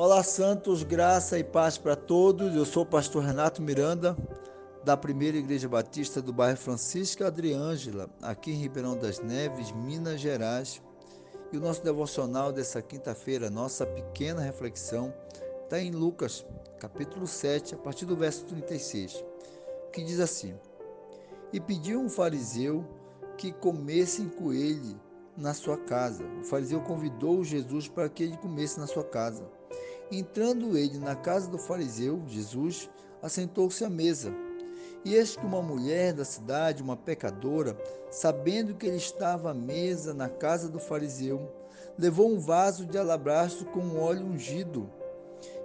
Olá, Santos, graça e paz para todos. Eu sou o pastor Renato Miranda, da Primeira Igreja Batista do bairro Francisca Adriângela, aqui em Ribeirão das Neves, Minas Gerais. E o nosso devocional dessa quinta-feira, nossa pequena reflexão, está em Lucas, capítulo 7, a partir do verso 36, que diz assim: E pediu um fariseu que comessem com ele na sua casa. O fariseu convidou Jesus para que ele comesse na sua casa. Entrando ele na casa do fariseu, Jesus assentou-se à mesa. E eis que uma mulher da cidade, uma pecadora, sabendo que ele estava à mesa na casa do fariseu, levou um vaso de alabastro com óleo ungido.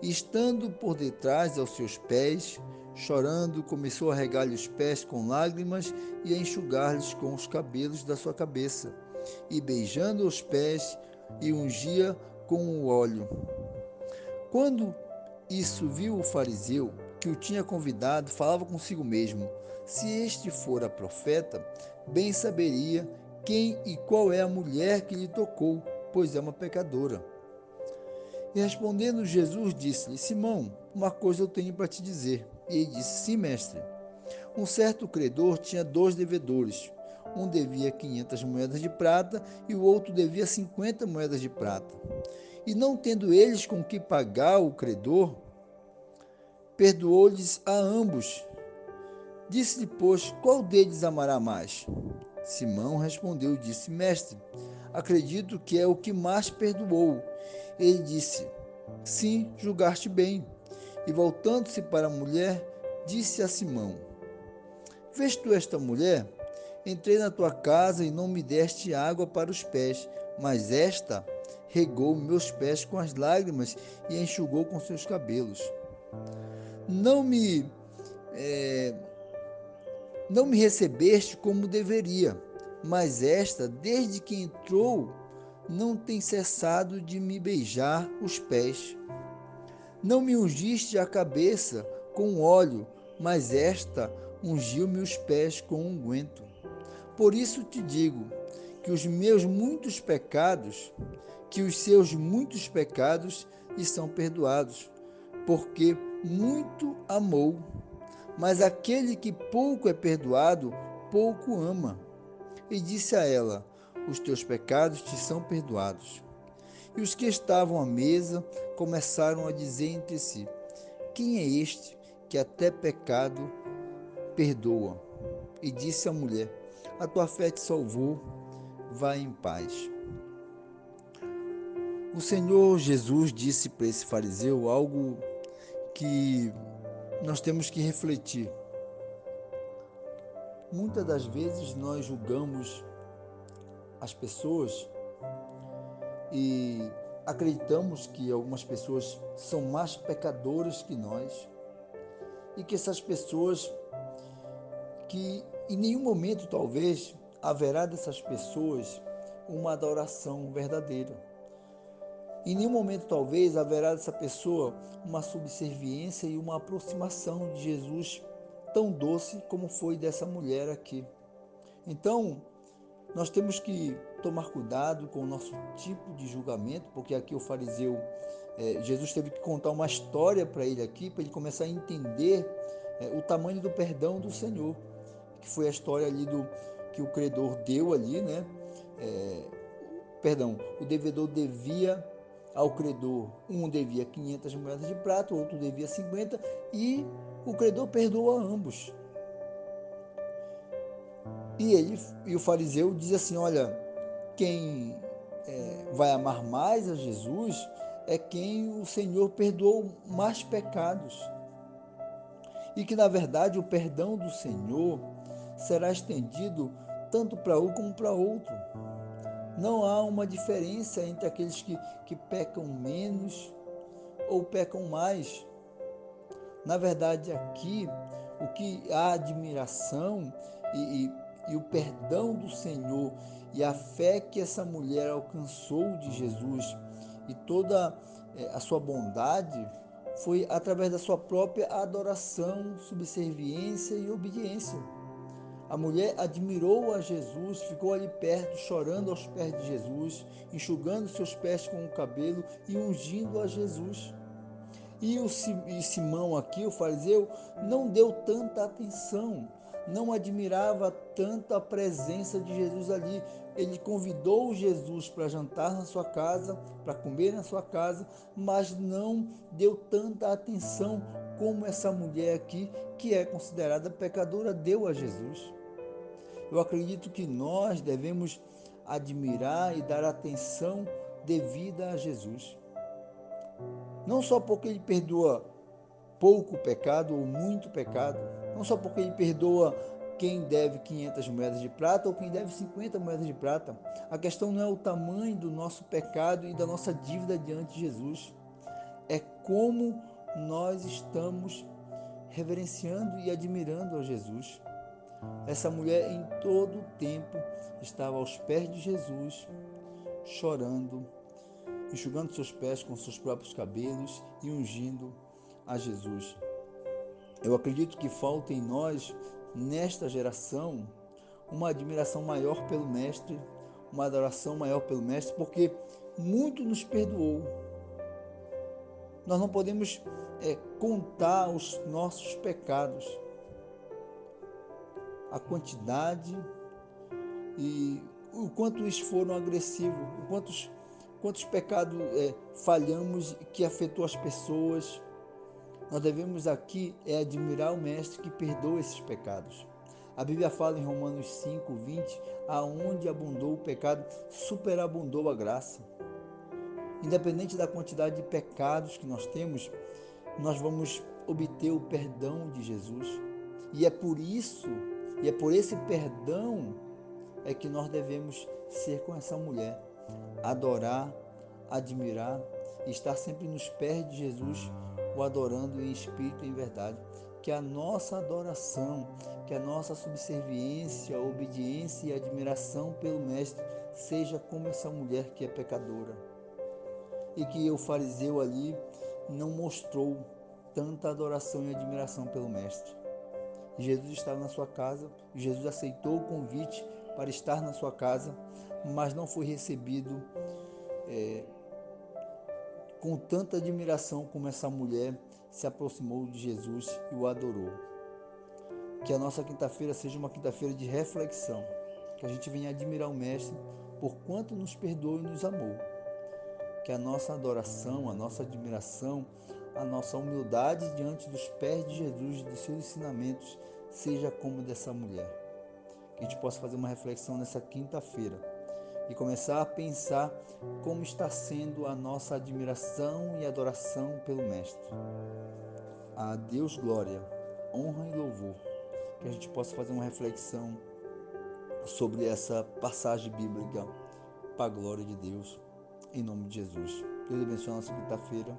E estando por detrás aos seus pés, chorando, começou a regar-lhe os pés com lágrimas e a enxugar-lhes com os cabelos da sua cabeça, e beijando os pés, e ungia com o óleo. Quando isso viu o fariseu, que o tinha convidado, falava consigo mesmo: Se este fora profeta, bem saberia quem e qual é a mulher que lhe tocou, pois é uma pecadora. E respondendo Jesus, disse-lhe: Simão, uma coisa eu tenho para te dizer. E ele disse: Sim, mestre. Um certo credor tinha dois devedores. Um devia 500 moedas de prata e o outro devia 50 moedas de prata. E não tendo eles com que pagar o credor, perdoou-lhes a ambos. Disse-lhe, pois, qual deles amará mais? Simão respondeu e disse: Mestre, acredito que é o que mais perdoou. Ele disse: Sim, julgaste bem. E voltando-se para a mulher, disse a Simão: Vês tu esta mulher? Entrei na tua casa e não me deste água para os pés, mas esta regou meus pés com as lágrimas e enxugou com seus cabelos. Não me é, não me recebeste como deveria, mas esta, desde que entrou, não tem cessado de me beijar os pés. Não me ungiste a cabeça com óleo, mas esta ungiu-me os pés com unguento. Por isso te digo que os meus muitos pecados que os seus muitos pecados lhe são perdoados, porque muito amou. Mas aquele que pouco é perdoado, pouco ama. E disse a ela: Os teus pecados te são perdoados. E os que estavam à mesa começaram a dizer entre si: Quem é este que até pecado perdoa? E disse a mulher: A tua fé te salvou, vá em paz. O Senhor Jesus disse para esse fariseu algo que nós temos que refletir. Muitas das vezes nós julgamos as pessoas e acreditamos que algumas pessoas são mais pecadoras que nós e que essas pessoas que em nenhum momento talvez haverá dessas pessoas uma adoração verdadeira. Em nenhum momento, talvez, haverá dessa pessoa uma subserviência e uma aproximação de Jesus tão doce como foi dessa mulher aqui. Então, nós temos que tomar cuidado com o nosso tipo de julgamento, porque aqui o fariseu, é, Jesus teve que contar uma história para ele aqui, para ele começar a entender é, o tamanho do perdão do Senhor, que foi a história ali do que o credor deu ali, né? É, perdão, o devedor devia ao credor. Um devia 500 moedas de prata, o outro devia 50 e o credor perdoa ambos. E ele e o fariseu diz assim: olha, quem é, vai amar mais a Jesus é quem o Senhor perdoou mais pecados. E que na verdade o perdão do Senhor será estendido tanto para um como para outro. Não há uma diferença entre aqueles que, que pecam menos ou pecam mais. Na verdade, aqui, o que há admiração e, e, e o perdão do Senhor e a fé que essa mulher alcançou de Jesus e toda eh, a sua bondade foi através da sua própria adoração, subserviência e obediência. A mulher admirou a Jesus, ficou ali perto, chorando aos pés de Jesus, enxugando seus pés com o cabelo e ungindo a Jesus. E o Simão aqui, o fariseu, não deu tanta atenção, não admirava tanto a presença de Jesus ali. Ele convidou Jesus para jantar na sua casa, para comer na sua casa, mas não deu tanta atenção como essa mulher aqui, que é considerada pecadora, deu a Jesus. Eu acredito que nós devemos admirar e dar atenção devida a Jesus. Não só porque ele perdoa pouco pecado ou muito pecado, não só porque ele perdoa quem deve 500 moedas de prata ou quem deve 50 moedas de prata. A questão não é o tamanho do nosso pecado e da nossa dívida diante de Jesus. É como nós estamos reverenciando e admirando a Jesus. Essa mulher em todo o tempo estava aos pés de Jesus, chorando, enxugando seus pés com seus próprios cabelos e ungindo a Jesus. Eu acredito que falta em nós, nesta geração, uma admiração maior pelo Mestre, uma adoração maior pelo Mestre, porque muito nos perdoou. Nós não podemos é, contar os nossos pecados, a quantidade e o quanto eles foram agressivos, o quantos, quantos pecados é, falhamos que afetou as pessoas. Nós devemos aqui é admirar o Mestre que perdoa esses pecados. A Bíblia fala em Romanos 5, 20, aonde abundou o pecado, superabundou a graça. Independente da quantidade de pecados que nós temos, nós vamos obter o perdão de Jesus. E é por isso, e é por esse perdão é que nós devemos ser com essa mulher, adorar, admirar estar sempre nos pés de Jesus, o adorando em espírito e em verdade. Que a nossa adoração, que a nossa subserviência, obediência e admiração pelo Mestre seja como essa mulher que é pecadora. E que o fariseu ali não mostrou tanta adoração e admiração pelo Mestre. Jesus estava na sua casa, Jesus aceitou o convite para estar na sua casa, mas não foi recebido é, com tanta admiração como essa mulher se aproximou de Jesus e o adorou. Que a nossa quinta-feira seja uma quinta-feira de reflexão, que a gente venha admirar o Mestre por quanto nos perdoou e nos amou. Que a nossa adoração, a nossa admiração, a nossa humildade diante dos pés de Jesus, de seus ensinamentos, seja como dessa mulher que a gente possa fazer uma reflexão nessa quinta-feira e começar a pensar como está sendo a nossa admiração e adoração pelo Mestre. A Deus glória, honra e louvor. Que a gente possa fazer uma reflexão sobre essa passagem bíblica para a glória de Deus, em nome de Jesus. Deus abençoe a nossa quinta-feira,